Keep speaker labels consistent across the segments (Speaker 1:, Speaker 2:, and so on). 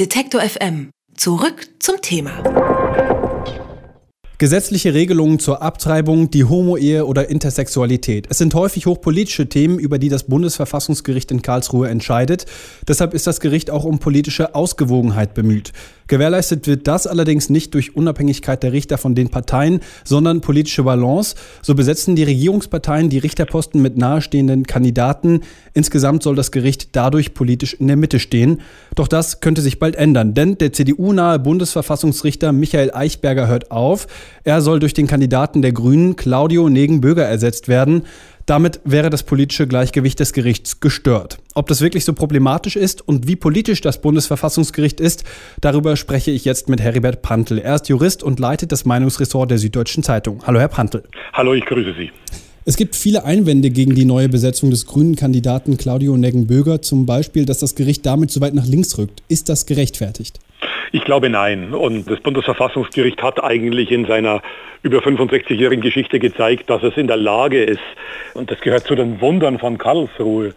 Speaker 1: Detektor FM. Zurück zum Thema.
Speaker 2: Gesetzliche Regelungen zur Abtreibung, die Homo-Ehe oder Intersexualität. Es sind häufig hochpolitische Themen, über die das Bundesverfassungsgericht in Karlsruhe entscheidet. Deshalb ist das Gericht auch um politische Ausgewogenheit bemüht. Gewährleistet wird das allerdings nicht durch Unabhängigkeit der Richter von den Parteien, sondern politische Balance. So besetzen die Regierungsparteien die Richterposten mit nahestehenden Kandidaten. Insgesamt soll das Gericht dadurch politisch in der Mitte stehen. Doch das könnte sich bald ändern, denn der CDU-nahe Bundesverfassungsrichter Michael Eichberger hört auf. Er soll durch den Kandidaten der Grünen Claudio Negenböger ersetzt werden. Damit wäre das politische Gleichgewicht des Gerichts gestört. Ob das wirklich so problematisch ist und wie politisch das Bundesverfassungsgericht ist, darüber spreche ich jetzt mit Heribert Prantl. Er ist Jurist und leitet das Meinungsressort der Süddeutschen Zeitung. Hallo, Herr Prantl.
Speaker 3: Hallo, ich grüße Sie.
Speaker 2: Es gibt viele Einwände gegen die neue Besetzung des grünen Kandidaten Claudio Neggenböger, zum Beispiel, dass das Gericht damit so weit nach links rückt. Ist das gerechtfertigt?
Speaker 3: Ich glaube nein. Und das Bundesverfassungsgericht hat eigentlich in seiner über 65-jährigen Geschichte gezeigt, dass es in der Lage ist, und das gehört zu den Wundern von Karlsruhe,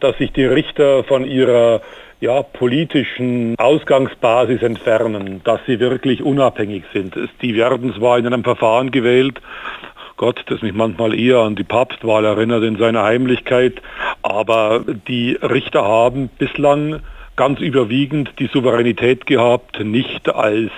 Speaker 3: dass sich die Richter von ihrer ja, politischen Ausgangsbasis entfernen, dass sie wirklich unabhängig sind. Die werden zwar in einem Verfahren gewählt, Gott, das mich manchmal eher an die Papstwahl erinnert in seiner Heimlichkeit, aber die Richter haben bislang ganz überwiegend die Souveränität gehabt, nicht als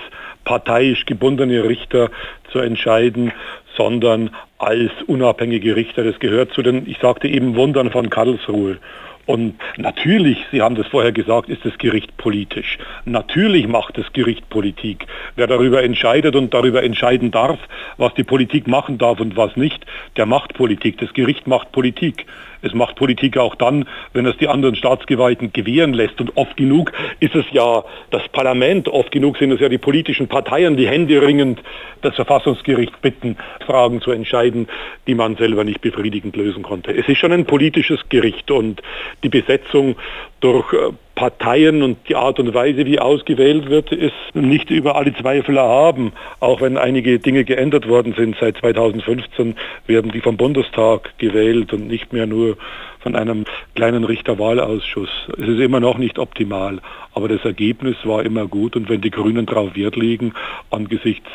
Speaker 3: parteiisch gebundene Richter zu entscheiden, sondern als unabhängige Richter. Das gehört zu den, ich sagte eben, Wundern von Karlsruhe. Und natürlich, Sie haben das vorher gesagt, ist das Gericht politisch. Natürlich macht das Gericht Politik. Wer darüber entscheidet und darüber entscheiden darf, was die Politik machen darf und was nicht, der macht Politik. Das Gericht macht Politik. Es macht Politik auch dann, wenn es die anderen Staatsgewalten gewähren lässt. Und oft genug ist es ja das Parlament, oft genug sind es ja die politischen Parteien, die händeringend das Verfassungsgericht bitten, Fragen zu entscheiden, die man selber nicht befriedigend lösen konnte. Es ist schon ein politisches Gericht und die Besetzung durch äh, Parteien und die Art und Weise, wie ausgewählt wird, ist nicht über alle Zweifel erhaben. Auch wenn einige Dinge geändert worden sind. Seit 2015 werden die vom Bundestag gewählt und nicht mehr nur von einem kleinen Richterwahlausschuss. Es ist immer noch nicht optimal, aber das Ergebnis war immer gut und wenn die Grünen darauf Wert legen, angesichts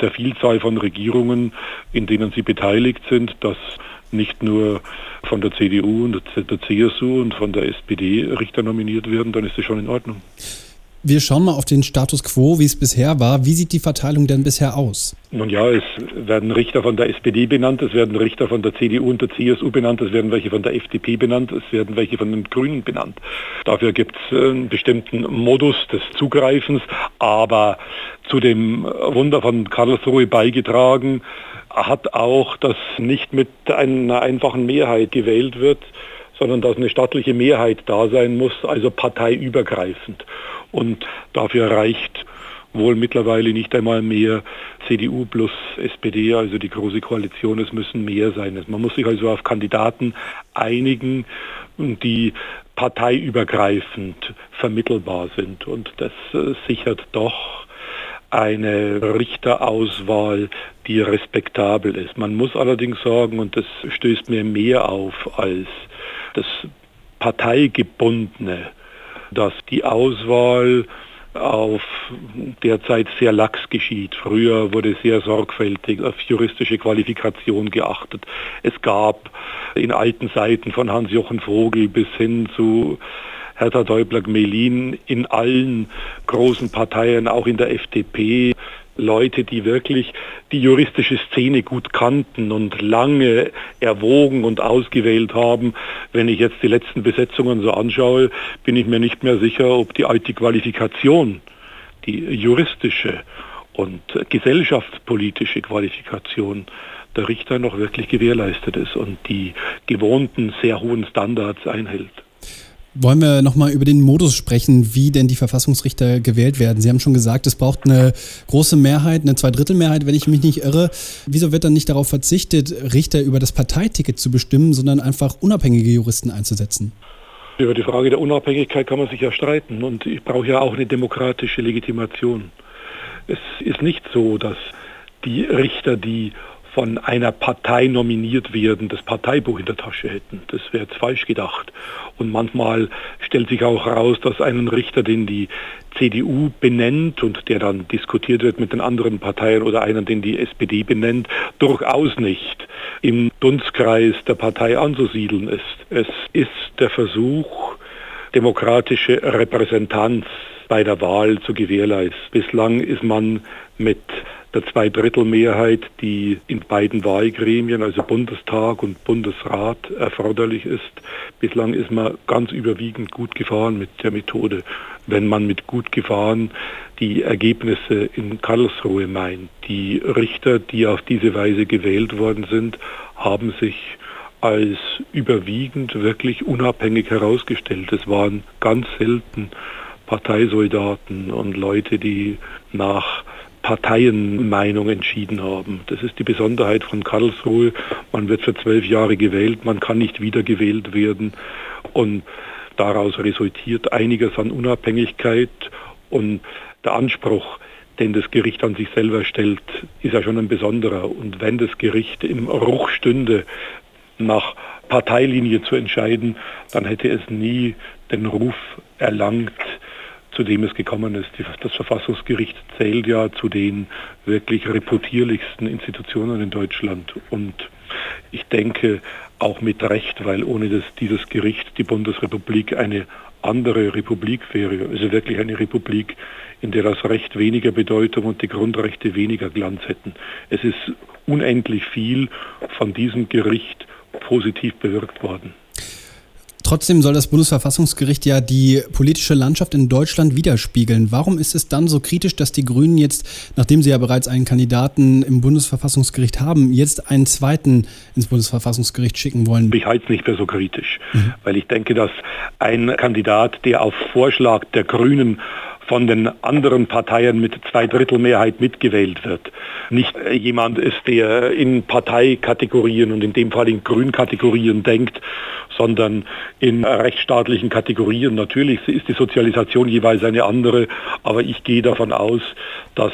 Speaker 3: der Vielzahl von Regierungen, in denen sie beteiligt sind, dass nicht nur von der CDU und der CSU und von der SPD Richter nominiert werden, dann ist das schon in Ordnung.
Speaker 2: Wir schauen mal auf den Status quo, wie es bisher war. Wie sieht die Verteilung denn bisher aus?
Speaker 3: Nun ja, es werden Richter von der SPD benannt, es werden Richter von der CDU und der CSU benannt, es werden welche von der FDP benannt, es werden welche von den Grünen benannt. Dafür gibt es einen bestimmten Modus des Zugreifens, aber zu dem Wunder von Karlsruhe beigetragen hat auch, dass nicht mit einer einfachen Mehrheit gewählt wird, sondern dass eine staatliche Mehrheit da sein muss, also parteiübergreifend. Und dafür reicht wohl mittlerweile nicht einmal mehr CDU plus SPD, also die große Koalition, es müssen mehr sein. Man muss sich also auf Kandidaten einigen, die parteiübergreifend vermittelbar sind. Und das äh, sichert doch eine Richterauswahl, die respektabel ist. Man muss allerdings sagen, und das stößt mir mehr auf als das Parteigebundene, dass die Auswahl auf derzeit sehr lax geschieht. Früher wurde sehr sorgfältig auf juristische Qualifikation geachtet. Es gab in alten Seiten von Hans-Jochen Vogel bis hin zu Hertha Däubler-Gmelin in allen großen Parteien, auch in der FDP, Leute, die wirklich die juristische Szene gut kannten und lange erwogen und ausgewählt haben. Wenn ich jetzt die letzten Besetzungen so anschaue, bin ich mir nicht mehr sicher, ob die alte Qualifikation, die juristische und gesellschaftspolitische Qualifikation der Richter noch wirklich gewährleistet ist und die gewohnten sehr hohen Standards einhält.
Speaker 2: Wollen wir nochmal über den Modus sprechen, wie denn die Verfassungsrichter gewählt werden? Sie haben schon gesagt, es braucht eine große Mehrheit, eine Zweidrittelmehrheit, wenn ich mich nicht irre. Wieso wird dann nicht darauf verzichtet, Richter über das Parteiticket zu bestimmen, sondern einfach unabhängige Juristen einzusetzen?
Speaker 3: Über die Frage der Unabhängigkeit kann man sich ja streiten und ich brauche ja auch eine demokratische Legitimation. Es ist nicht so, dass die Richter, die von einer Partei nominiert werden, das Parteibuch in der Tasche hätten. Das wäre jetzt falsch gedacht. Und manchmal stellt sich auch heraus, dass einen Richter, den die CDU benennt und der dann diskutiert wird mit den anderen Parteien oder einen, den die SPD benennt, durchaus nicht im Dunstkreis der Partei anzusiedeln ist. Es ist der Versuch, demokratische Repräsentanz bei der Wahl zu gewährleisten. Bislang ist man mit der Zweidrittelmehrheit, die in beiden Wahlgremien, also Bundestag und Bundesrat, erforderlich ist. Bislang ist man ganz überwiegend gut gefahren mit der Methode. Wenn man mit gut gefahren die Ergebnisse in Karlsruhe meint. Die Richter, die auf diese Weise gewählt worden sind, haben sich als überwiegend wirklich unabhängig herausgestellt. Es waren ganz selten Parteisoldaten und Leute, die nach Parteienmeinung entschieden haben. Das ist die Besonderheit von Karlsruhe. Man wird für zwölf Jahre gewählt, man kann nicht wiedergewählt werden und daraus resultiert einiges an Unabhängigkeit und der Anspruch, den das Gericht an sich selber stellt, ist ja schon ein besonderer. Und wenn das Gericht im Ruch stünde, nach Parteilinie zu entscheiden, dann hätte es nie den Ruf erlangt, zu dem es gekommen ist. Das Verfassungsgericht zählt ja zu den wirklich reputierlichsten Institutionen in Deutschland. Und ich denke auch mit Recht, weil ohne das, dieses Gericht die Bundesrepublik eine andere Republik wäre, also wirklich eine Republik, in der das Recht weniger Bedeutung und die Grundrechte weniger Glanz hätten. Es ist unendlich viel von diesem Gericht positiv bewirkt worden.
Speaker 2: Trotzdem soll das Bundesverfassungsgericht ja die politische Landschaft in Deutschland widerspiegeln. Warum ist es dann so kritisch, dass die Grünen jetzt, nachdem sie ja bereits einen Kandidaten im Bundesverfassungsgericht haben, jetzt einen zweiten ins Bundesverfassungsgericht schicken wollen?
Speaker 3: Ich halte es nicht mehr so kritisch, mhm. weil ich denke, dass ein Kandidat, der auf Vorschlag der Grünen von den anderen Parteien mit Zweidrittelmehrheit mitgewählt wird. Nicht jemand ist, der in Parteikategorien und in dem Fall in Grünkategorien denkt, sondern in rechtsstaatlichen Kategorien. Natürlich ist die Sozialisation jeweils eine andere, aber ich gehe davon aus, dass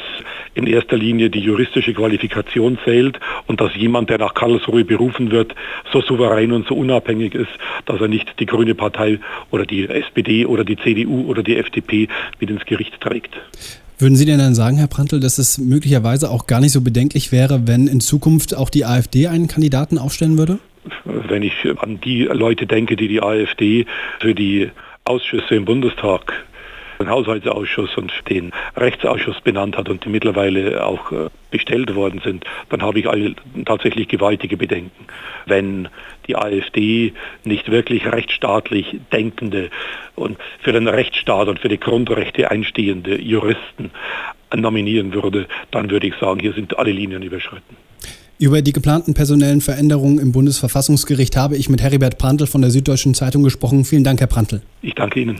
Speaker 3: in erster Linie die juristische Qualifikation zählt und dass jemand, der nach Karlsruhe berufen wird, so souverän und so unabhängig ist, dass er nicht die Grüne Partei oder die SPD oder die CDU oder die FDP mit ins Gericht trägt.
Speaker 2: Würden Sie denn dann sagen, Herr Prantl, dass es möglicherweise auch gar nicht so bedenklich wäre, wenn in Zukunft auch die AfD einen Kandidaten aufstellen würde?
Speaker 3: Wenn ich an die Leute denke, die die AfD für die Ausschüsse im Bundestag den Haushaltsausschuss und den Rechtsausschuss benannt hat und die mittlerweile auch äh, bestellt worden sind, dann habe ich tatsächlich gewaltige Bedenken. Wenn die AfD nicht wirklich rechtsstaatlich denkende und für den Rechtsstaat und für die Grundrechte einstehende Juristen nominieren würde, dann würde ich sagen, hier sind alle Linien überschritten.
Speaker 2: Über die geplanten personellen Veränderungen im Bundesverfassungsgericht habe ich mit Heribert Prantl von der Süddeutschen Zeitung gesprochen. Vielen Dank, Herr Prantl.
Speaker 3: Ich danke Ihnen.